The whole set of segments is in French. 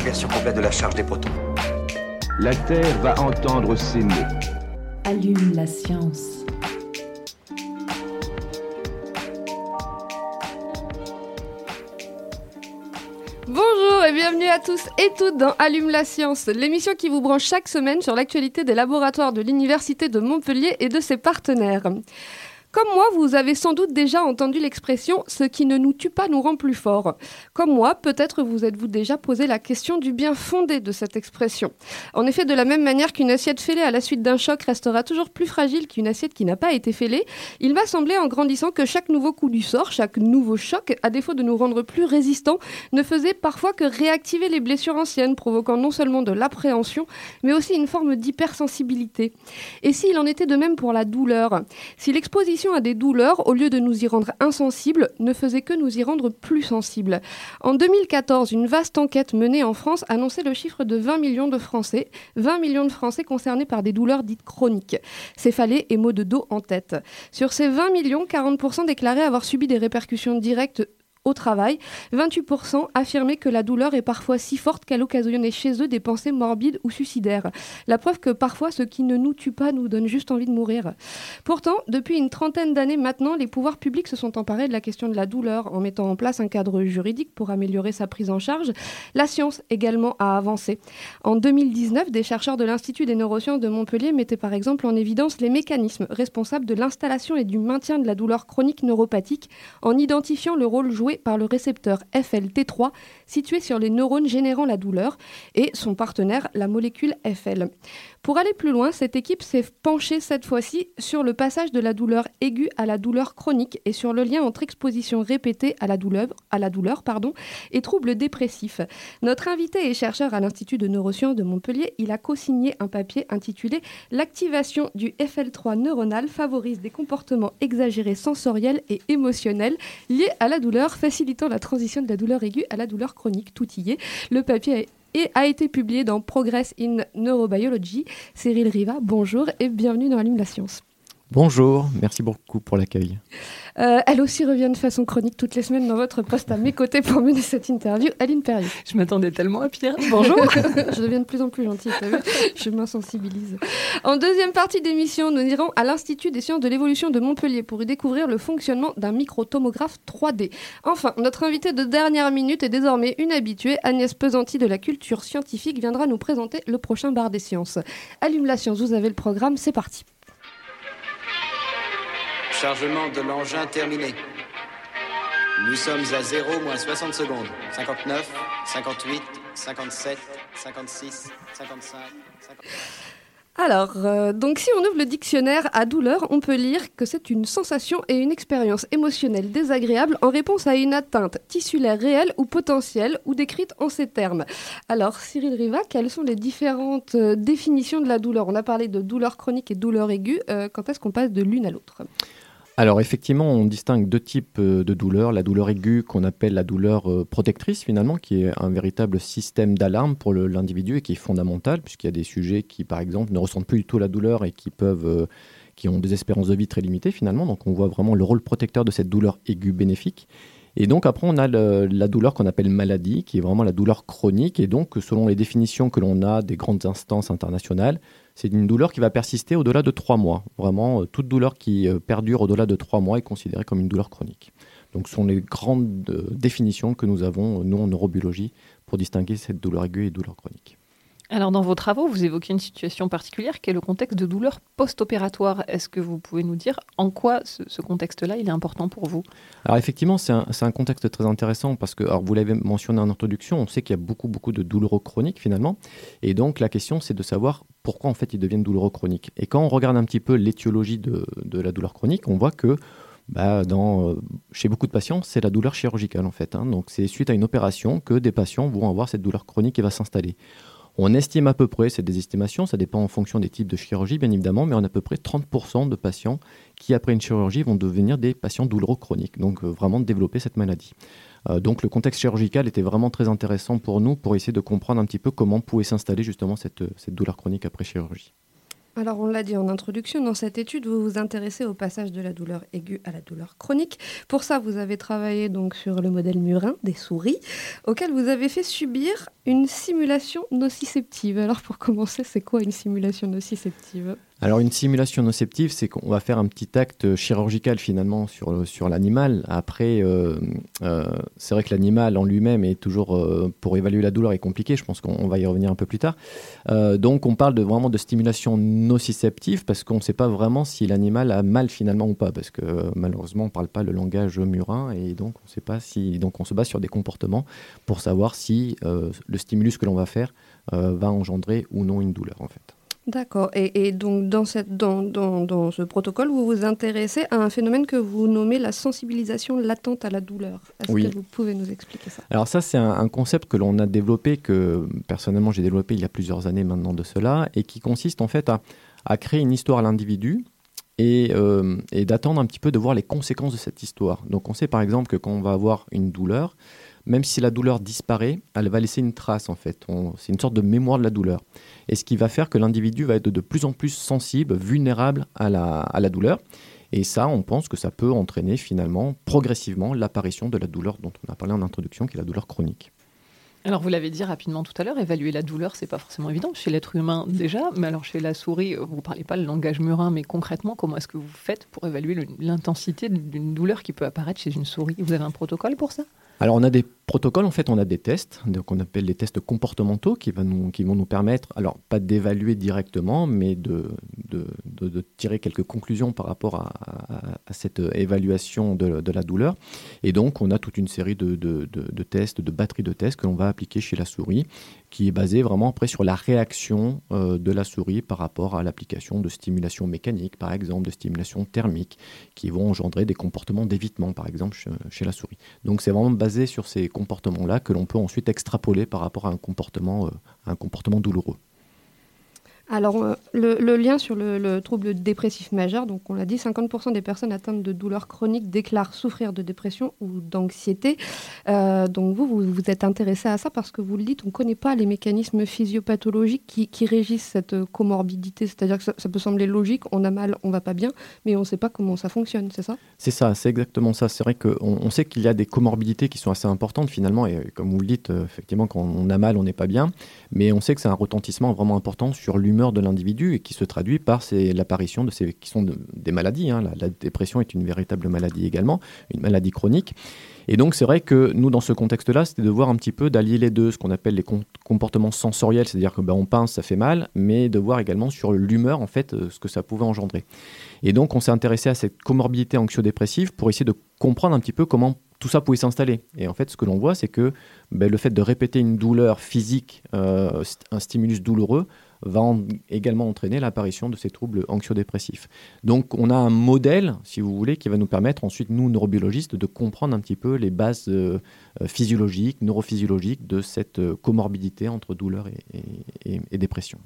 Inversion complète de la charge des protons. La Terre va entendre ces mots. Allume la science. Bonjour et bienvenue à tous et toutes dans Allume la science, l'émission qui vous branche chaque semaine sur l'actualité des laboratoires de l'Université de Montpellier et de ses partenaires. Comme moi, vous avez sans doute déjà entendu l'expression ce qui ne nous tue pas nous rend plus forts. Comme moi, peut-être vous êtes-vous déjà posé la question du bien fondé de cette expression. En effet, de la même manière qu'une assiette fêlée à la suite d'un choc restera toujours plus fragile qu'une assiette qui n'a pas été fêlée, il m'a semblé en grandissant que chaque nouveau coup du sort, chaque nouveau choc, à défaut de nous rendre plus résistants, ne faisait parfois que réactiver les blessures anciennes, provoquant non seulement de l'appréhension, mais aussi une forme d'hypersensibilité. Et s'il en était de même pour la douleur? Si l'exposition à des douleurs, au lieu de nous y rendre insensibles, ne faisait que nous y rendre plus sensibles. En 2014, une vaste enquête menée en France annonçait le chiffre de 20 millions de Français, 20 millions de Français concernés par des douleurs dites chroniques, céphalées et maux de dos en tête. Sur ces 20 millions, 40% déclaraient avoir subi des répercussions directes au travail, 28% affirmaient que la douleur est parfois si forte qu'elle occasionnait chez eux des pensées morbides ou suicidaires. La preuve que parfois ce qui ne nous tue pas nous donne juste envie de mourir. Pourtant, depuis une trentaine d'années maintenant, les pouvoirs publics se sont emparés de la question de la douleur en mettant en place un cadre juridique pour améliorer sa prise en charge. La science également a avancé. En 2019, des chercheurs de l'Institut des neurosciences de Montpellier mettaient par exemple en évidence les mécanismes responsables de l'installation et du maintien de la douleur chronique neuropathique en identifiant le rôle joué par le récepteur FLT3 situé sur les neurones générant la douleur et son partenaire, la molécule FL. Pour aller plus loin, cette équipe s'est penchée cette fois-ci sur le passage de la douleur aiguë à la douleur chronique et sur le lien entre exposition répétée à la douleur, et troubles dépressifs. Notre invité est chercheur à l'Institut de neurosciences de Montpellier. Il a co-signé un papier intitulé L'activation du FL3 neuronal favorise des comportements exagérés sensoriels et émotionnels liés à la douleur, facilitant la transition de la douleur aiguë à la douleur chronique. Tout y. Le papier a été publié dans Progress in Neurobiology. Cyril Riva, bonjour et bienvenue dans Allume la science. Bonjour, merci beaucoup pour l'accueil. Euh, elle aussi revient de façon chronique toutes les semaines dans votre poste à mes côtés pour mener cette interview, Aline Perrier. Je m'attendais tellement à pire. Bonjour. je deviens de plus en plus gentille, t'as vu Je m'insensibilise. En deuxième partie d'émission, nous irons à l'Institut des sciences de l'évolution de Montpellier pour y découvrir le fonctionnement d'un microtomographe 3D. Enfin, notre invitée de dernière minute est désormais une habituée, Agnès Pesanti de la culture scientifique viendra nous présenter le prochain bar des sciences. Allume la science, vous avez le programme, c'est parti. Chargement de l'engin terminé. Nous sommes à 0 moins 60 secondes. 59, 58, 57, 56, 55, 55. Alors, euh, donc si on ouvre le dictionnaire à douleur, on peut lire que c'est une sensation et une expérience émotionnelle désagréable en réponse à une atteinte tissulaire réelle ou potentielle ou décrite en ces termes. Alors, Cyril Riva, quelles sont les différentes euh, définitions de la douleur? On a parlé de douleur chronique et douleur aiguë. Euh, quand est-ce qu'on passe de l'une à l'autre? Alors effectivement, on distingue deux types euh, de douleurs. La douleur aiguë qu'on appelle la douleur euh, protectrice finalement, qui est un véritable système d'alarme pour l'individu et qui est fondamental, puisqu'il y a des sujets qui par exemple ne ressentent plus du tout la douleur et qui peuvent... euh, qui ont des espérances de vie très limitées finalement. Donc on voit vraiment le rôle protecteur de cette douleur aiguë bénéfique. Et donc après on a la douleur qu'on appelle maladie, qui est vraiment la douleur chronique. Et donc selon les définitions que l'on a des grandes instances internationales, c'est une douleur qui va persister au-delà de trois mois. Vraiment, euh, toute douleur qui euh, perdure au-delà de trois mois est considérée comme une douleur chronique. Donc ce sont les grandes euh, définitions que nous avons, nous, en neurobiologie, pour distinguer cette douleur aiguë et douleur chronique. Alors, dans vos travaux, vous évoquez une situation particulière qui est le contexte de douleur post-opératoire. Est-ce que vous pouvez nous dire en quoi ce, contexte-là il est important pour vous? Alors effectivement, c'est un, contexte très intéressant parce que, alors vous l'avez mentionné en introduction, on sait qu'il y a beaucoup, beaucoup de douloureux chroniques finalement. Et donc la question, c'est de savoir pourquoi en fait ils deviennent douloureux chroniques. Et quand on regarde un petit peu l'étiologie de, de la douleur chronique, on voit que bah, dans, euh, chez beaucoup de patients, c'est la douleur chirurgicale en fait. hein. Donc c'est suite à une opération que des patients vont avoir cette douleur chronique qui va s'installer. On estime à peu près, c'est des estimations, ça dépend en fonction des types de chirurgie bien évidemment, mais on a à peu près 30% de patients qui après une chirurgie vont devenir des patients douloureux chroniques, donc euh, vraiment développer cette maladie. Euh, donc le contexte chirurgical était vraiment très intéressant pour nous pour essayer de comprendre un petit peu comment pouvait s'installer justement cette, cette douleur chronique après chirurgie. Alors on l'a dit en introduction, dans cette étude, vous vous intéressez au passage de la douleur aiguë à la douleur chronique. Pour ça, vous avez travaillé donc sur le modèle murin des souris, auquel vous avez fait subir une simulation nociceptive. Alors pour commencer, c'est quoi une simulation nociceptive? Alors une simulation nociceptive, c'est qu'on va faire un petit acte chirurgical finalement sur, sur l'animal. Après, euh, euh, c'est vrai que l'animal en lui-même est toujours, euh, pour évaluer la douleur, est compliqué. Je pense qu'on va y revenir un peu plus tard. donc on parle de, vraiment de stimulation nociceptive parce qu'on ne sait pas vraiment si l'animal a mal finalement ou pas. Parce que malheureusement, on ne parle pas le langage murin et donc on sait pas si. Donc on se base sur des comportements pour savoir si le stimulus que l'on va faire va engendrer ou non une douleur en fait. D'accord. Et, donc, dans, cette, dans, dans, dans, ce protocole, vous vous intéressez à un phénomène que vous nommez la sensibilisation latente à la douleur. Est-ce que vous pouvez nous expliquer ça? Alors ça, c'est un, concept que l'on a développé, que personnellement j'ai développé il y a plusieurs années maintenant de cela, et qui consiste en fait à, à créer une histoire à l'individu et, euh, et d'attendre un petit peu de voir les conséquences de cette histoire. Donc on sait par exemple que quand on va avoir une douleur, même si la douleur disparaît, elle va laisser une trace en fait. C'est une sorte de mémoire de la douleur. Et ce qui va faire que l'individu va être de plus en plus sensible, vulnérable à la, douleur. Et ça, on pense que ça peut entraîner finalement progressivement l'apparition de la douleur dont on a parlé en introduction, qui est la douleur chronique. Alors vous l'avez dit rapidement tout à l'heure, évaluer la douleur, c'est pas forcément évident chez l'être humain déjà, mais alors chez la souris, vous parlez pas le langage murin, mais concrètement, comment est-ce que vous faites pour évaluer l'intensité d'une douleur qui peut apparaître chez une souris? Vous avez un protocole pour ça? Alors on a des protocoles, en fait on a des tests, qu'on appelle les tests comportementaux qui, vont nous permettre, alors pas d'évaluer directement, mais de, tirer quelques conclusions par rapport à, cette évaluation de, la douleur. Et donc on a toute une série de, tests, de batteries de tests que l'on va appliquer chez la souris, qui est basée vraiment après sur la réaction euh, de la souris par rapport à l'application de stimulation mécanique, par exemple, de stimulation thermique, qui vont engendrer des comportements d'évitement, par exemple, chez, la souris. Donc c'est vraiment basé sur ces comportements-là que l'on peut ensuite extrapoler par rapport à un comportement, euh, un comportement douloureux. Alors, euh, le, lien sur le, trouble dépressif majeur, donc on l'a dit, 50% des personnes atteintes de douleurs chroniques déclarent souffrir de dépression ou d'anxiété. Euh, donc vous, vous, êtes intéressé à ça parce que vous le dites, on ne connaît pas les mécanismes physiopathologiques qui, régissent cette comorbidité. C'est-à-dire que ça, peut sembler logique, on a mal, on va pas bien, mais on ne sait pas comment ça fonctionne, c'est ça? C'est ça, c'est exactement ça. C'est vrai qu'on on sait qu'il y a des comorbidités qui sont assez importantes finalement, et comme vous le dites, euh, effectivement, quand on a mal, on n'est pas bien, mais on sait que c'est un retentissement vraiment important sur l'humain de l'individu et qui se traduit par l'apparition de ces qui sont des maladies. Hein. La, dépression est une véritable maladie également, une maladie chronique. Et donc c'est vrai que nous, dans ce contexte-là, c'était de voir un petit peu d'allier les deux, ce qu'on appelle les comportements sensoriels, c'est-à-dire que ben, on pince, ça fait mal, mais de voir également sur l'humeur en fait euh, ce que ça pouvait engendrer. Et donc on s'est intéressé à cette comorbidité anxio-dépressive pour essayer de comprendre un petit peu comment tout ça pouvait s'installer. Et en fait, ce que l'on voit, c'est que ben, le fait de répéter une douleur physique, euh, un stimulus douloureux, va également entraîner l'apparition de ces troubles anxio-dépressifs. Donc on a un modèle, si vous voulez, qui va nous permettre ensuite, nous, neurobiologistes, de comprendre un petit peu les bases euh, physiologiques, neurophysiologiques de cette euh, comorbidité entre douleur et dépression.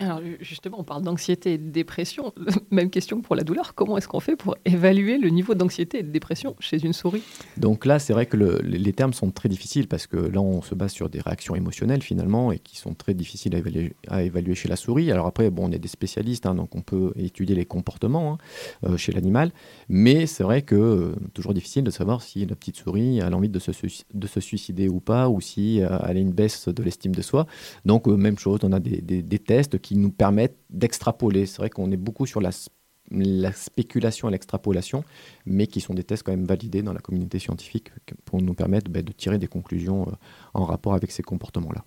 Alors justement, on parle d'anxiété et de dépression. Même question pour la douleur. Comment est-ce qu'on fait pour évaluer le niveau d'anxiété et de dépression chez une souris? Donc là, c'est vrai que les termes sont très difficiles parce que là, on se base sur des réactions émotionnelles finalement et qui sont très difficiles à évaluer, chez la souris. Alors après, bon, on est des spécialistes, hein, donc on peut étudier les comportements hein, euh, chez l'animal. Mais c'est vrai que euh, toujours difficile de savoir si la petite souris a l'envie de se, de se suicider ou pas, ou si euh, elle a une baisse de l'estime de soi. Donc même chose, on a des tests qui qui nous permettent d'extrapoler. C'est vrai qu'on est beaucoup sur la, la spéculation et l'extrapolation, mais qui sont des tests quand même validés dans la communauté scientifique pour nous permettre ben, de tirer des conclusions euh, en rapport avec ces comportements-là.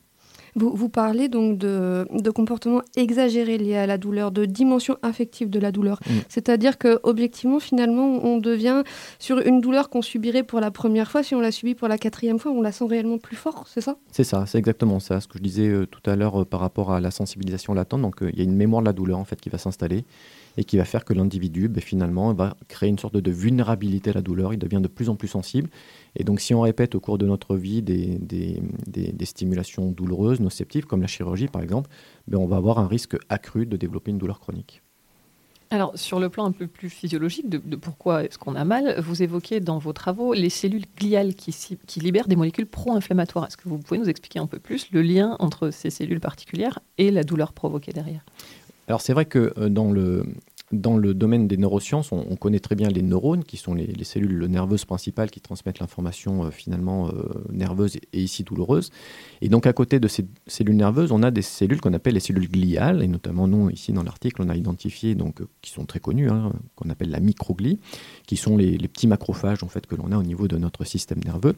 Vous, parlez donc de, comportements exagérés liés à la douleur, de dimension affective de la douleur. Mm. C'est-à-dire que objectivement, finalement, on devient sur une douleur qu'on subirait pour la première fois, si on la subit pour la quatrième fois, on la sent réellement plus fort, c'est ça? C'est ça, c'est exactement ça. Ce que je disais euh, tout à l'heure euh, par rapport à la sensibilisation latente. Donc, euh, il y a une mémoire de la douleur en fait qui va s'installer et qui va faire que l'individu, ben, finalement, va créer une sorte de vulnérabilité à la douleur. Il devient de plus en plus sensible. Et donc, si on répète au cours de notre vie des, des, des, stimulations douloureuses, nocéptives, comme la chirurgie par exemple, ben, on va avoir un risque accru de développer une douleur chronique. Alors, sur le plan un peu plus physiologique de, pourquoi est-ce qu'on a mal, vous évoquez dans vos travaux les cellules gliales qui, qui libèrent des molécules pro-inflammatoires. Est-ce que vous pouvez nous expliquer un peu plus le lien entre ces cellules particulières et la douleur provoquée derrière? Alors c'est vrai que euh, dans le, dans le domaine des neurosciences, on, connaît très bien les neurones, qui sont les, cellules nerveuses principales qui transmettent l'information euh, finalement euh, nerveuse et, ici douloureuse. Et donc à côté de ces cellules nerveuses, on a des cellules qu'on appelle les cellules gliales, et notamment nous ici dans l'article, on a identifié donc euh, qui sont très connues, hein, qu'on appelle la microglie, qui sont les, petits macrophages en fait que l'on a au niveau de notre système nerveux.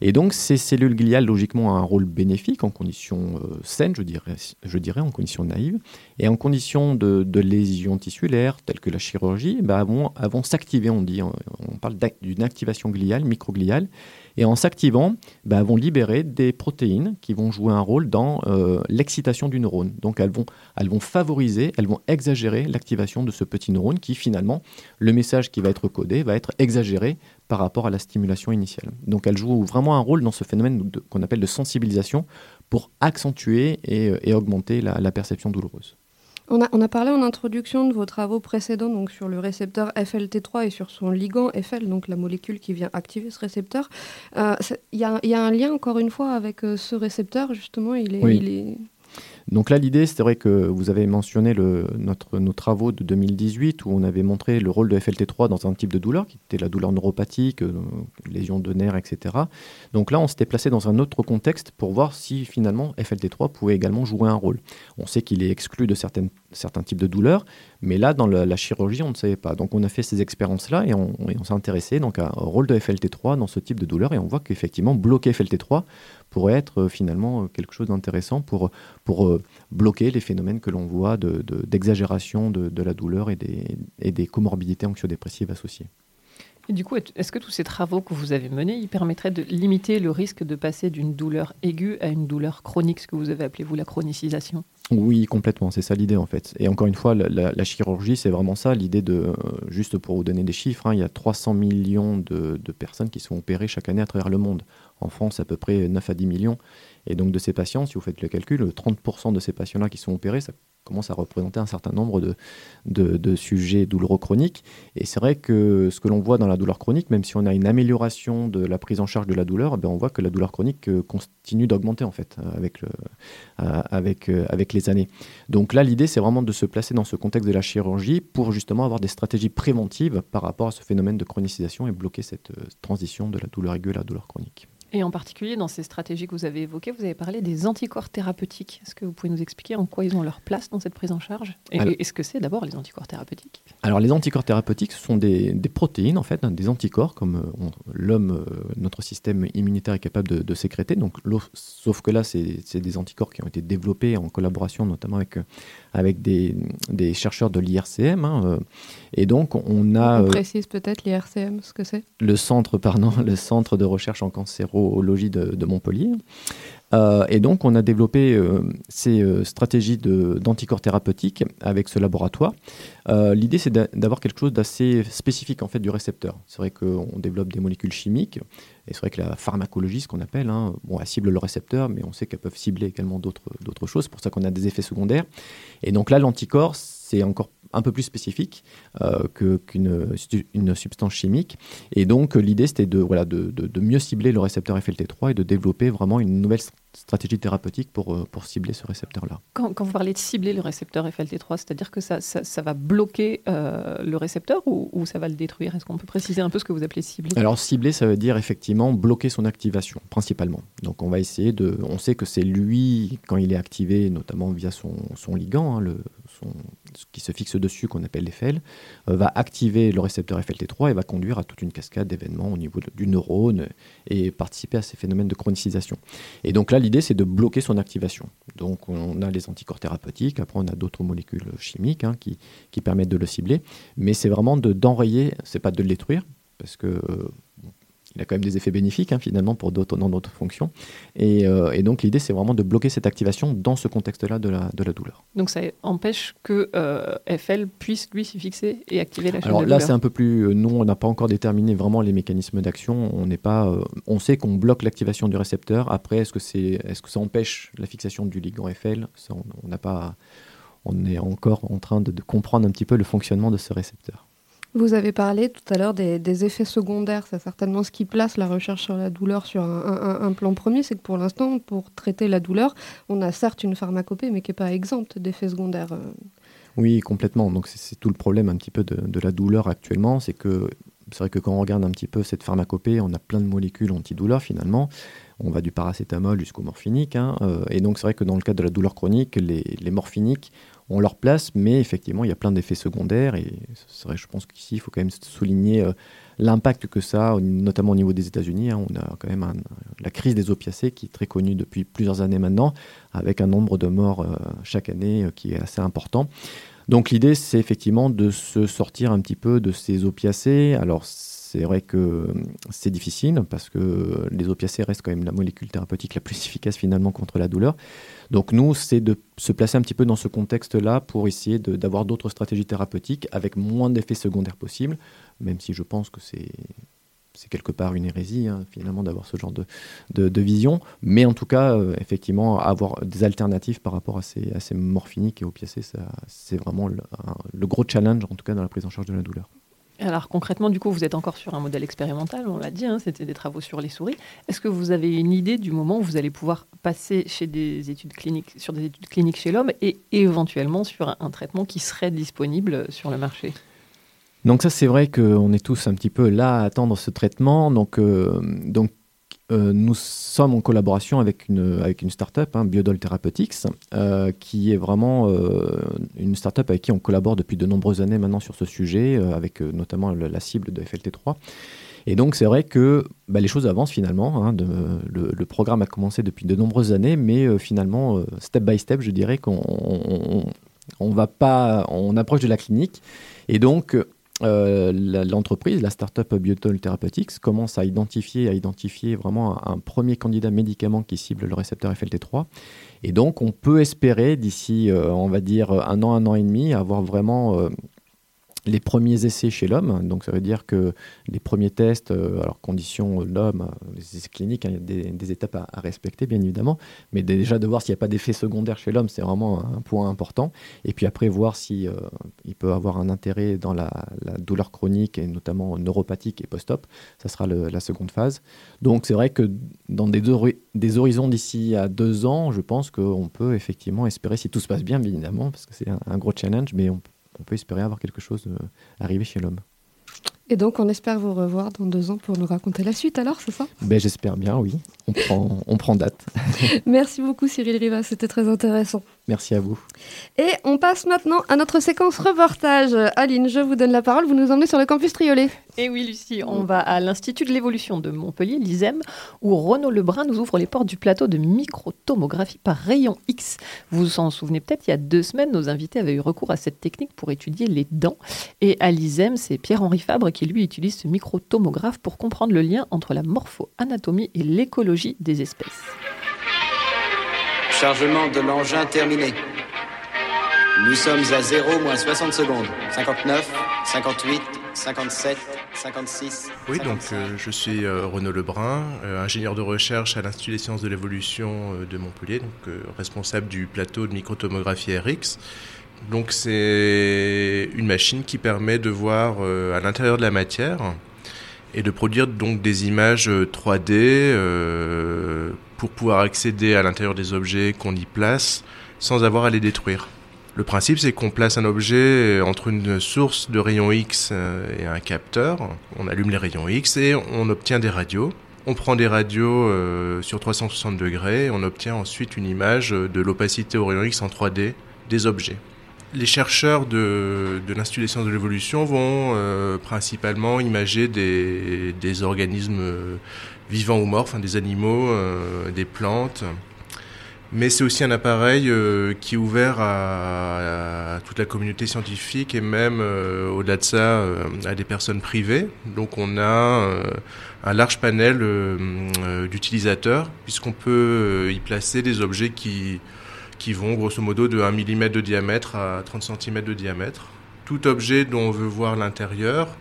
Et donc ces cellules gliales logiquement ont un rôle bénéfique en conditions saines, je dirais, je dirais en conditions naïves, et en conditions de, de lésions tissulaires telles que la chirurgie, bah, vont, s'activer, on dit, on, parle d'une activation gliale, microgliale, et en s'activant, bah, vont libérer des protéines qui vont jouer un rôle dans euh, l'excitation du neurone. Donc elles vont favoriser, elles vont exagérer l'activation de ce petit neurone qui finalement, le message qui va être codé va être exagéré par rapport à la stimulation initiale. Donc elles jouent vraiment un rôle dans ce phénomène qu'on appelle de sensibilisation pour accentuer et, augmenter la perception douloureuse. On a, parlé en introduction de vos travaux précédents donc sur le récepteur FLT3 et sur son ligand FL, donc la molécule qui vient activer ce récepteur. Euh, il y, a un lien encore une fois avec euh, ce récepteur justement. Il est, il est... Donc là, l'idée, c'est vrai que vous avez mentionné nos travaux de 2018 où on avait montré le rôle de FLT3 dans un type de douleur, qui était la douleur neuropathique, euh, lésion de nerfs, etc. Donc là, on s'était placé dans un autre contexte pour voir si finalement FLT3 pouvait également jouer un rôle. On sait qu'il est exclu de certaines, certains types de douleurs, mais là, dans la, chirurgie, on ne savait pas. Donc on a fait ces expériences-là et on, s'est intéressé donc, au rôle de FLT3 dans ce type de douleur et on voit qu'effectivement, bloquer FLT3 pourrait être euh, finalement euh, quelque chose d'intéressant pour, pour euh, bloquer les phénomènes que l'on voit d'exagération de, de, la douleur et des, et des comorbidités anxiodépressives associées. Et du coup, est-ce que tous ces travaux que vous avez menés, ils permettraient de limiter le risque de passer d'une douleur aiguë à une douleur chronique, ce que vous avez appelé vous la chronicisation? Oui, complètement. C'est ça l'idée en fait. Et encore une fois, la, chirurgie, c'est vraiment ça. L'idée de, juste pour vous donner des chiffres, hein, il y a 300 millions de, de, personnes qui sont opérées chaque année à travers le monde. En France, à peu près 9 à 10 millions. Et donc de ces patients, si vous faites le calcul, 30% de ces patients-là qui sont opérés, ça commence à représenter un certain nombre de, de, sujets douloureux chroniques. Et c'est vrai que ce que l'on voit dans la douleur chronique, même si on a une amélioration de la prise en charge de la douleur, eh on voit que la douleur chronique euh, continue d'augmenter en fait euh, avec, euh, avec, avec les années. Donc là, l'idée, c'est vraiment de se placer dans ce contexte de la chirurgie pour justement avoir des stratégies préventives par rapport à ce phénomène de chronicisation et bloquer cette transition de la douleur aiguë à la douleur chronique. Et en particulier, dans ces stratégies que vous avez évoquées, vous avez parlé des anticorps thérapeutiques. Est-ce que vous pouvez nous expliquer en quoi ils ont leur place dans cette prise en charge? Et est-ce que c'est d'abord les anticorps thérapeutiques? Alors, les anticorps thérapeutiques, ce sont des, protéines, en fait, hein, des anticorps, comme euh, l'homme, euh, notre système immunitaire est capable de, sécréter. Donc, sauf que là, c'est des anticorps qui ont été développés en collaboration notamment avec, euh, avec des, chercheurs de l'IRCM. Hein, et donc, on a. On précise peut-être l'IRCM, ce que c'est? Le centre, pardon, le centre de recherche en cancéro au logis de, Montpellier. Euh, et donc, on a développé euh, ces euh, stratégies d'anticorps thérapeutiques avec ce laboratoire. L'idée, c'est d'avoir quelque chose d'assez spécifique en fait du récepteur. C'est vrai qu'on développe des molécules chimiques, et c'est vrai que la pharmacologie, ce qu'on appelle, hein, bon, elle cible le récepteur, mais on sait qu'elles peuvent cibler également d'autres choses. C'est pour ça qu'on a des effets secondaires. Et donc là, l'anticorps, c'est encore un peu plus spécifique euh, qu'une une substance chimique. Et donc l'idée c'était de, voilà, de, de, mieux cibler le récepteur FLT3 et de développer vraiment une nouvelle stratégie thérapeutique pour, euh, pour cibler ce récepteur-là. Quand, quand, vous parlez de cibler le récepteur FLT3, c'est-à-dire que ça, ça, va bloquer euh, le récepteur ou, ou, ça va le détruire? Est-ce qu'on peut préciser un peu ce que vous appelez cibler? Alors cibler, ça veut dire effectivement bloquer son activation, principalement. Donc on va essayer de... On sait que c'est lui, quand il est activé, notamment via son, son ligand, hein, le, qui se fixe dessus, qu'on appelle l'EFL, euh, va activer le récepteur FLT3 et va conduire à toute une cascade d'événements au niveau du neurone et participer à ces phénomènes de chronicisation. Et donc là, l'idée, c'est de bloquer son activation. Donc on a les anticorps thérapeutiques, après on a d'autres molécules chimiques hein, qui, qui, permettent de le cibler, mais c'est vraiment d'enrayer, c'est pas de le détruire, parce que... Il a quand même des effets bénéfiques hein, finalement pour d'autres dans d'autres fonctions. Et, euh, et donc l'idée, c'est vraiment de bloquer cette activation dans ce contexte-là de la, de la douleur. Donc ça empêche que euh, FL puisse lui s'y fixer et activer la chaîne Alors de là, douleur. c'est un peu plus. euh, nous, on n'a pas encore déterminé vraiment les mécanismes d'action. On n'est pas. euh, on sait qu'on bloque l'activation du récepteur. Après, est-ce que c'est, est-ce que ça empêche la fixation du ligand FL Ça, on on n'a pas. On est encore en train de, de comprendre un petit peu le fonctionnement de ce récepteur. Vous avez parlé tout à l'heure des, effets secondaires. C'est certainement ce qui place la recherche sur la douleur sur un, plan premier. C'est que pour l'instant, pour traiter la douleur, on a certes une pharmacopée, mais qui n'est pas exempte d'effets secondaires. Euh, Oui, complètement. Donc c'est, tout le problème un petit peu de, la douleur actuellement, c'est que c'est vrai que quand on regarde un petit peu cette pharmacopée, on a plein de molécules antidouleurs finalement. On va du paracétamol jusqu'au morphinique. hein, euh, et donc c'est vrai que dans le cas de la douleur chronique, les morphiniques ont leur place, mais effectivement il y a plein d'effets secondaires. Et vrai, je pense qu'ici il faut quand même souligner euh, l'impact que ça a, notamment au niveau des États-Unis. hein. on a quand même la crise des opiacés qui est très connue depuis plusieurs années maintenant, avec un nombre de morts euh, chaque année euh, qui est assez important. Donc l'idée, c'est effectivement de se sortir un petit peu de ces opiacés. Alors c'est vrai que c'est difficile parce que les opiacés restent quand même la molécule thérapeutique la plus efficace finalement contre la douleur. Donc nous, c'est de se placer un petit peu dans ce contexte-là pour essayer d'avoir d'autres stratégies thérapeutiques avec moins d'effets secondaires possibles, même si je pense que c'est quelque part une hérésie hein, finalement d'avoir ce genre de, vision, mais en tout cas, euh, effectivement, avoir des alternatives par rapport à ces, morphiniques et opiacés, c'est vraiment le gros challenge, en tout cas dans la prise en charge de la douleur. Alors concrètement, du coup, vous êtes encore sur un modèle expérimental, on l'a dit, hein, c'était des travaux sur les souris. Est-ce que vous avez une idée du moment où vous allez pouvoir passer chez des études cliniques, sur des études cliniques chez l'homme et éventuellement sur un, traitement qui serait disponible sur le marché? Donc ça, c'est vrai qu'on est tous un petit peu là à attendre ce traitement. Donc, euh, donc euh, nous sommes en collaboration avec une, avec une start-up, hein, Biodol Therapeutics, euh, qui est vraiment euh, une start-up avec qui on collabore depuis de nombreuses années maintenant sur ce sujet, avec notamment la cible de FLT3. Et donc c'est vrai que bah, les choses avancent finalement. hein, le, programme a commencé depuis de nombreuses années, mais finalement, step by step, je dirais qu'on on, on approche de la clinique. Et donc, euh, l'entreprise, la startup Biotol Therapeutics, commence à identifier, à identifier vraiment un, un premier candidat médicament qui cible le récepteur FLT3. Et donc, on peut espérer d'ici, euh, on va dire, un an, un an et demi, avoir vraiment euh, les premiers essais chez l'homme. Donc, ça veut dire que les premiers tests, euh, alors conditions euh, l'homme, euh, les essais cliniques, hein, il y a des, étapes à, respecter, bien évidemment. Mais déjà de voir s'il n'y a pas d'effet secondaire chez l'homme, c'est vraiment un point important. Et puis après, voir si euh, peut avoir un intérêt dans la, douleur chronique et notamment neuropathique et post-op. Ça sera la seconde phase. Donc c'est vrai que dans des, des horizons d'ici à deux ans, je pense qu'on peut effectivement espérer, si tout se passe bien, évidemment, parce que c'est un, un gros challenge, mais on, on peut espérer avoir quelque chose euh, arrivé chez l'homme. Et donc, on espère vous revoir dans deux ans pour nous raconter la suite, alors, c'est ça? Ben, J'espère bien, oui. On prend, on prend date. Merci beaucoup, Cyril Riva, c'était très intéressant. Merci à vous. Et on passe maintenant à notre séquence reportage. Aline, je vous donne la parole, vous nous emmenez sur le campus Triolet. Et oui, Lucie, on va à l'Institut de l'évolution de Montpellier, l'ISEM, où Renaud Lebrun nous ouvre les portes du plateau de microtomographie par rayon X. Vous vous en souvenez peut-être, il y a deux semaines, nos invités avaient eu recours à cette technique pour étudier les dents. Et à l'ISEM, c'est Pierre-Henri Fabre qui, lui, utilise ce microtomographe pour comprendre le lien entre la morpho-anatomie et l'écologie des espèces. Chargement de l'engin terminé. Nous sommes à 0 moins 60 secondes. 59, 58, 57, 56. Oui, donc 55. euh, je suis euh, Renaud Lebrun, euh, ingénieur de recherche à l'Institut des sciences de l'évolution euh, de Montpellier, donc euh, responsable du plateau de microtomographie RX. Donc c'est une machine qui permet de voir euh, à l'intérieur de la matière et de produire donc des images euh, 3D euh, pour pouvoir accéder à l'intérieur des objets qu'on y place sans avoir à les détruire. Le principe, c'est qu'on place un objet entre une source de rayons X euh, et un capteur. On allume les rayons X et on obtient des radios. On prend des radios euh, sur 360 degrés et on obtient ensuite une image de l'opacité au rayon X en 3D des objets. Les chercheurs de, de l'Institut des sciences de l'évolution vont euh, principalement imager des, des organismes euh, vivants ou morts, enfin des animaux, euh, des plantes, Mais c'est aussi un appareil qui est ouvert à, à toute la communauté scientifique et même au-delà de ça à des personnes privées. Donc on a un large panel d'utilisateurs puisqu'on peut y placer des objets qui, qui vont grosso modo de 1 mm de diamètre à 30 cm de diamètre. Tout objet dont on veut voir l'intérieur,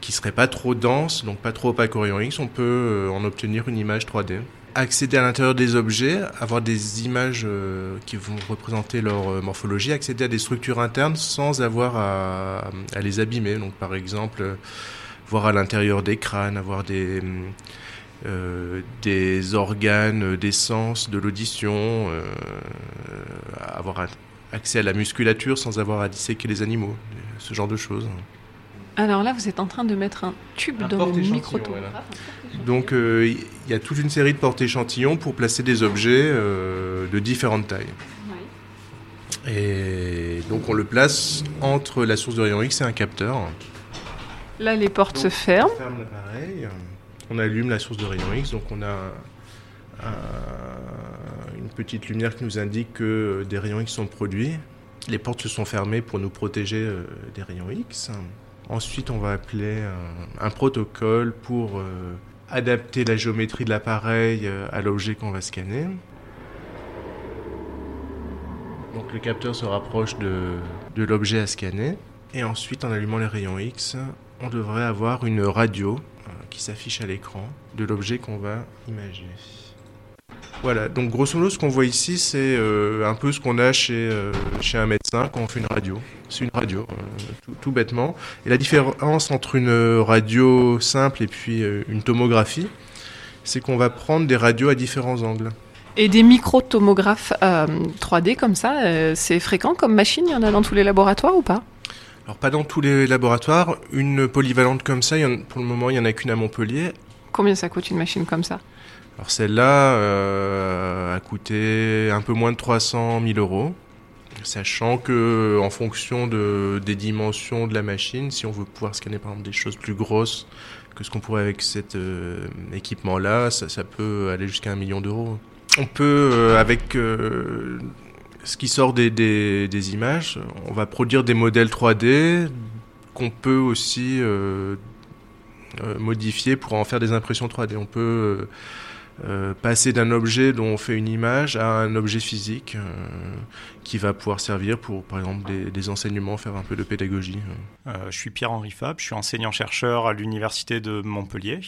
qui serait pas trop dense, donc pas trop opaque au rayon X, on peut euh, en obtenir une image 3D. Accéder à l'intérieur des objets, avoir des images euh, qui vont représenter leur euh, morphologie, accéder à des structures internes sans avoir à, à les abîmer. Donc par exemple, voir à l'intérieur des crânes, avoir des, hum, des organes, des sens, de l'audition, euh, avoir a- accès à la musculature sans avoir à disséquer les animaux, ce genre de choses. Alors là, vous êtes en train de mettre un tube Un dans le porte-échantillon, micro-tomographe. Donc euh, il y a toute une série de porte-échantillons pour placer des objets euh, de différentes tailles. Et donc on le place entre la source de rayon X et un capteur. Là, les portes se ferment. On ferme l'appareil, on allume la source de rayon X, donc on a un- une petite lumière qui nous indique que des rayons X sont produits. Les portes se sont fermées pour nous protéger euh, des rayons X. Ensuite, on va appeler un, protocole pour euh, adapter la géométrie de l'appareil euh, à l'objet qu'on va scanner. Donc le capteur se rapproche de, de l'objet à scanner. Et ensuite, en allumant les rayons X, on devrait avoir une radio qui s'affiche à l'écran de l'objet qu'on va imaginer. Voilà, donc grosso modo, ce qu'on voit ici, c'est euh, un peu ce qu'on a chez, euh, chez un médecin quand on fait une radio. C'est une radio, euh, tout, bêtement. Et la différence entre une radio simple et puis une tomographie, c'est qu'on va prendre des radios à différents angles. Et des micro-tomographes euh, 3D comme ça, c'est fréquent comme machine? Il y en a dans tous les laboratoires ou pas? Alors pas dans tous les laboratoires, une polyvalente comme ça, il y en- pour le moment il n'y en a qu'une à Montpellier. Combien ça coûte une machine comme ça? Alors celle-là euh, a coûté un peu moins de 300 000 euros, sachant que en fonction de, des dimensions de la machine, si on veut pouvoir scanner par exemple des choses plus grosses que ce qu'on pourrait avec cet euh, équipement-là, ça, ça peut aller jusqu'à un million d'euros. On peut, euh, avec euh, ce qui sort des, des, des images, on va produire des modèles 3D qu'on peut aussi euh, euh, modifier pour en faire des impressions 3D. On peut euh, passer d'un objet dont on fait une image à un objet physique euh, qui va pouvoir servir pour, par exemple, des, enseignements, faire un peu de pédagogie. Euh, je suis Pierre-Henri Fab, je suis enseignant-chercheur à l'Université de Montpellier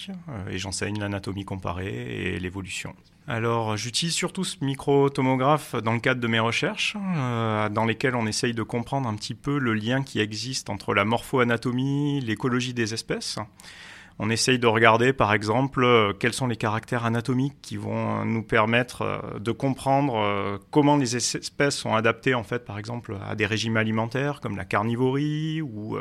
et j'enseigne l'anatomie comparée et l'évolution. Alors, j'utilise surtout ce micro-tomographe dans le cadre de mes recherches, dans lesquelles on essaye de comprendre un petit peu le lien qui existe entre la morpho-anatomie, l'écologie des espèces. On essaye de regarder, par exemple, euh, quels sont les caractères anatomiques qui vont euh, nous permettre euh, de comprendre comment les es- espèces sont adaptées, en fait, par exemple, à des régimes alimentaires comme la carnivorie ou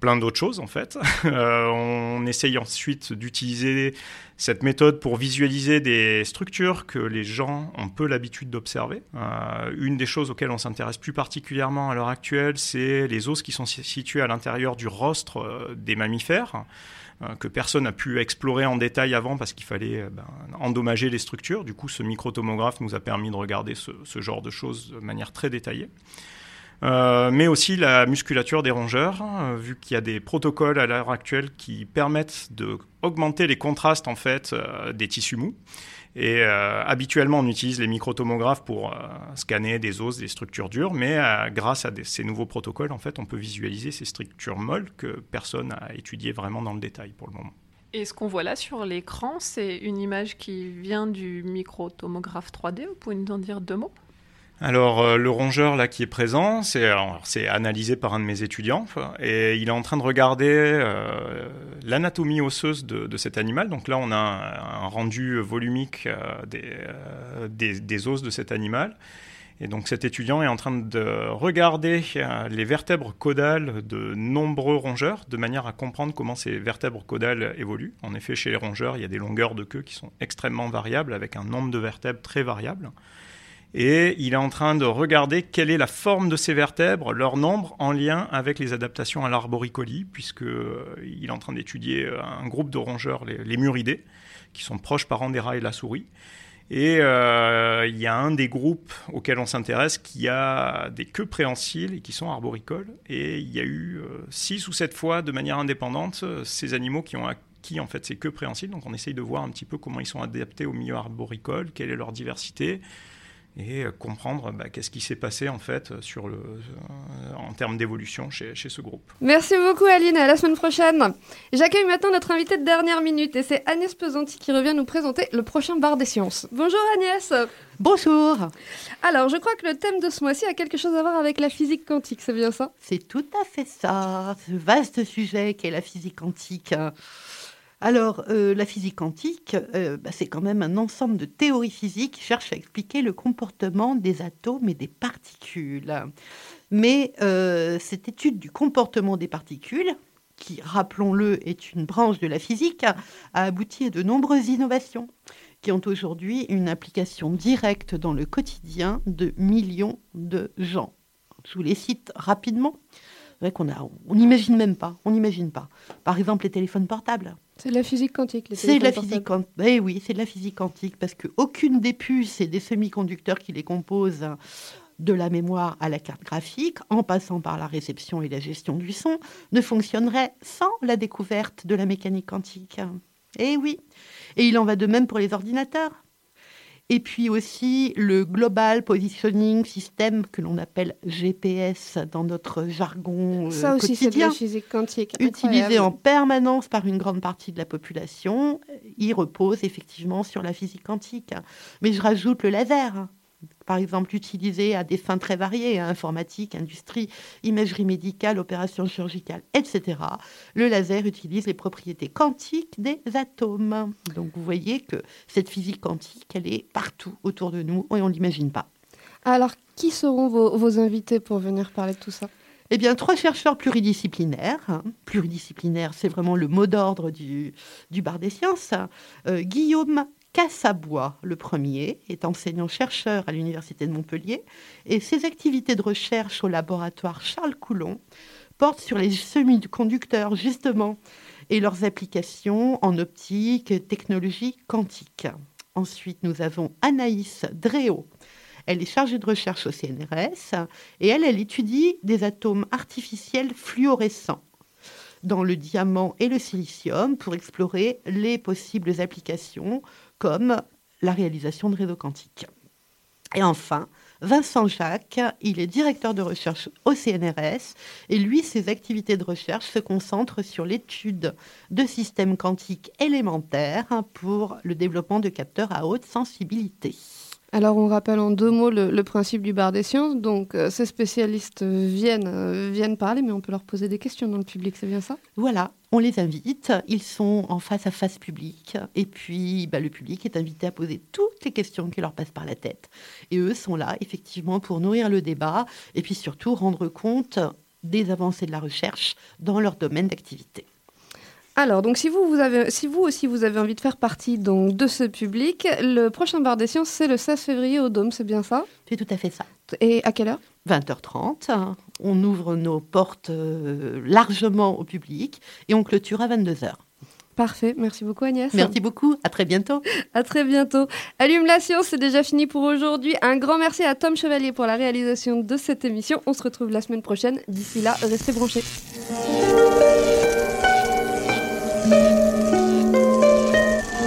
plein d'autres choses, en fait. On essaye ensuite d'utiliser cette méthode pour visualiser des structures que les gens ont peu l'habitude d'observer. Une des choses auxquelles on s'intéresse plus particulièrement à l'heure actuelle, c'est les os qui sont si- situés à l'intérieur du rostre des mammifères que personne n'a pu explorer en détail avant parce qu'il fallait euh, ben, endommager les structures. Du coup, ce microtomographe nous a permis de regarder ce, genre de choses de manière très détaillée. Euh, mais aussi la musculature des rongeurs, hein, vu qu'il y a des protocoles à l'heure actuelle qui permettent de augmenter les contrastes en fait euh, des tissus mous. Et euh, habituellement, on utilise les microtomographes pour euh, scanner des os, des structures dures, mais euh, grâce à ces nouveaux protocoles, en fait, on peut visualiser ces structures molles que personne n'a étudiées vraiment dans le détail pour le moment. Et ce qu'on voit là sur l'écran, c'est une image qui vient du micro-tomographe 3D. Vous pouvez nous en dire deux mots? Alors, euh, le rongeur là qui est présent, c'est analysé par un de mes étudiants et il est en train de regarder euh, l'anatomie osseuse de, cet animal. Donc là, on a un, rendu volumique euh, des, des, os de cet animal. Et donc cet étudiant est en train de regarder les vertèbres caudales de nombreux rongeurs de manière à comprendre comment ces vertèbres caudales évoluent. En effet, chez les rongeurs, il y a des longueurs de queue qui sont extrêmement variables avec un nombre de vertèbres très variable. Et il est en train de regarder quelle est la forme de ces vertèbres, leur nombre en lien avec les adaptations à l'arboricolie, puisqu'il est en train d'étudier euh, un groupe de rongeurs, les, les muridés, qui sont proches parents des rats et de la souris. Et euh, il y a un des groupes auxquels on s'intéresse qui a des queues préhensiles et qui sont arboricoles. Et il y a eu euh, six ou sept fois, de manière indépendante, ces animaux qui ont acquis en fait ces queues préhensiles. Donc on essaye de voir un petit peu comment ils sont adaptés au milieu arboricole, quelle est leur diversité et euh, comprendre bah, qu'est-ce qui s'est passé en fait sur le, euh, en termes d'évolution chez, chez, ce groupe. Merci beaucoup Aline, à la semaine prochaine. J'accueille maintenant notre invité de dernière minute et c'est Agnès Pesanti qui revient nous présenter le prochain bar des sciences. Bonjour Agnès. Bonjour. Alors je crois que le thème de ce mois-ci a quelque chose à voir avec la physique quantique, c'est bien ça? C'est tout à fait ça, ce vaste sujet qu'est la physique quantique. Alors, euh, la physique quantique, euh, bah, c'est quand même un ensemble de théories physiques qui cherchent à expliquer le comportement des atomes et des particules. Mais euh, cette étude du comportement des particules, qui, rappelons-le, est une branche de la physique, a abouti à de nombreuses innovations qui ont aujourd'hui une application directe dans le quotidien de millions de gens. Je vous les cite rapidement. C'est vrai qu'on on n'imagine même pas, on n'imagine pas. Par exemple, les téléphones portables. C'est de la physique quantique. C'est de la physique quantique. Eh oui, c'est de la physique quantique parce qu'aucune des puces et des semi-conducteurs qui les composent, de la mémoire à la carte graphique, en passant par la réception et la gestion du son, ne fonctionnerait sans la découverte de la mécanique quantique. Eh oui. Et il en va de même pour les ordinateurs et puis aussi le Global Positioning System que l'on appelle GPS dans notre jargon euh, Ça aussi, c'est de la physique quantique. Utilisé en permanence par une grande partie de la population, il repose effectivement sur la physique quantique. Mais je rajoute le laser par exemple utilisé à des fins très variées, hein, informatique, industrie, imagerie médicale, opérations chirurgicales, etc. Le laser utilise les propriétés quantiques des atomes. Donc vous voyez que cette physique quantique, elle est partout autour de nous et on ne l'imagine pas. Alors, qui seront vos, invités pour venir parler de tout ça? Eh bien, trois chercheurs pluridisciplinaires. Hein. Pluridisciplinaire, c'est vraiment le mot d'ordre du, du bar des sciences. Euh, Guillaume Cassabois, le premier, est enseignant-chercheur à l'Université de Montpellier et ses activités de recherche au laboratoire Charles Coulon portent sur les semi-conducteurs, justement, et leurs applications en optique technologie quantique. Ensuite, nous avons Anaïs Dréau. Elle est chargée de recherche au CNRS et elle, elle étudie des atomes artificiels fluorescents dans le diamant et le silicium pour explorer les possibles applications comme la réalisation de réseaux quantiques. Et enfin, Vincent Jacques, il est directeur de recherche au CNRS et lui, ses activités de recherche se concentrent sur l'étude de systèmes quantiques élémentaires pour le développement de capteurs à haute sensibilité. Alors on rappelle en deux mots le, principe du bar des sciences. Donc euh, ces spécialistes viennent, euh, viennent parler, mais on peut leur poser des questions dans le public, c'est bien ça? Voilà, on les invite, ils sont en face à face public, et puis bah, le public est invité à poser toutes les questions qui leur passent par la tête. Et eux sont là effectivement pour nourrir le débat, et puis surtout rendre compte des avancées de la recherche dans leur domaine d'activité. Alors, donc, si vous, vous avez, si vous aussi vous avez envie de faire partie donc, de ce public, le prochain bar des sciences, c'est le 16 février au Dôme, c'est bien ça? C'est tout à fait ça. Et à quelle heure? 20h30. On ouvre nos portes euh, largement au public et on clôture à 22h. Parfait, merci beaucoup Agnès. Merci beaucoup, à très bientôt. À très bientôt. Allume la science, c'est déjà fini pour aujourd'hui. Un grand merci à Tom Chevalier pour la réalisation de cette émission. On se retrouve la semaine prochaine. D'ici là, restez branchés.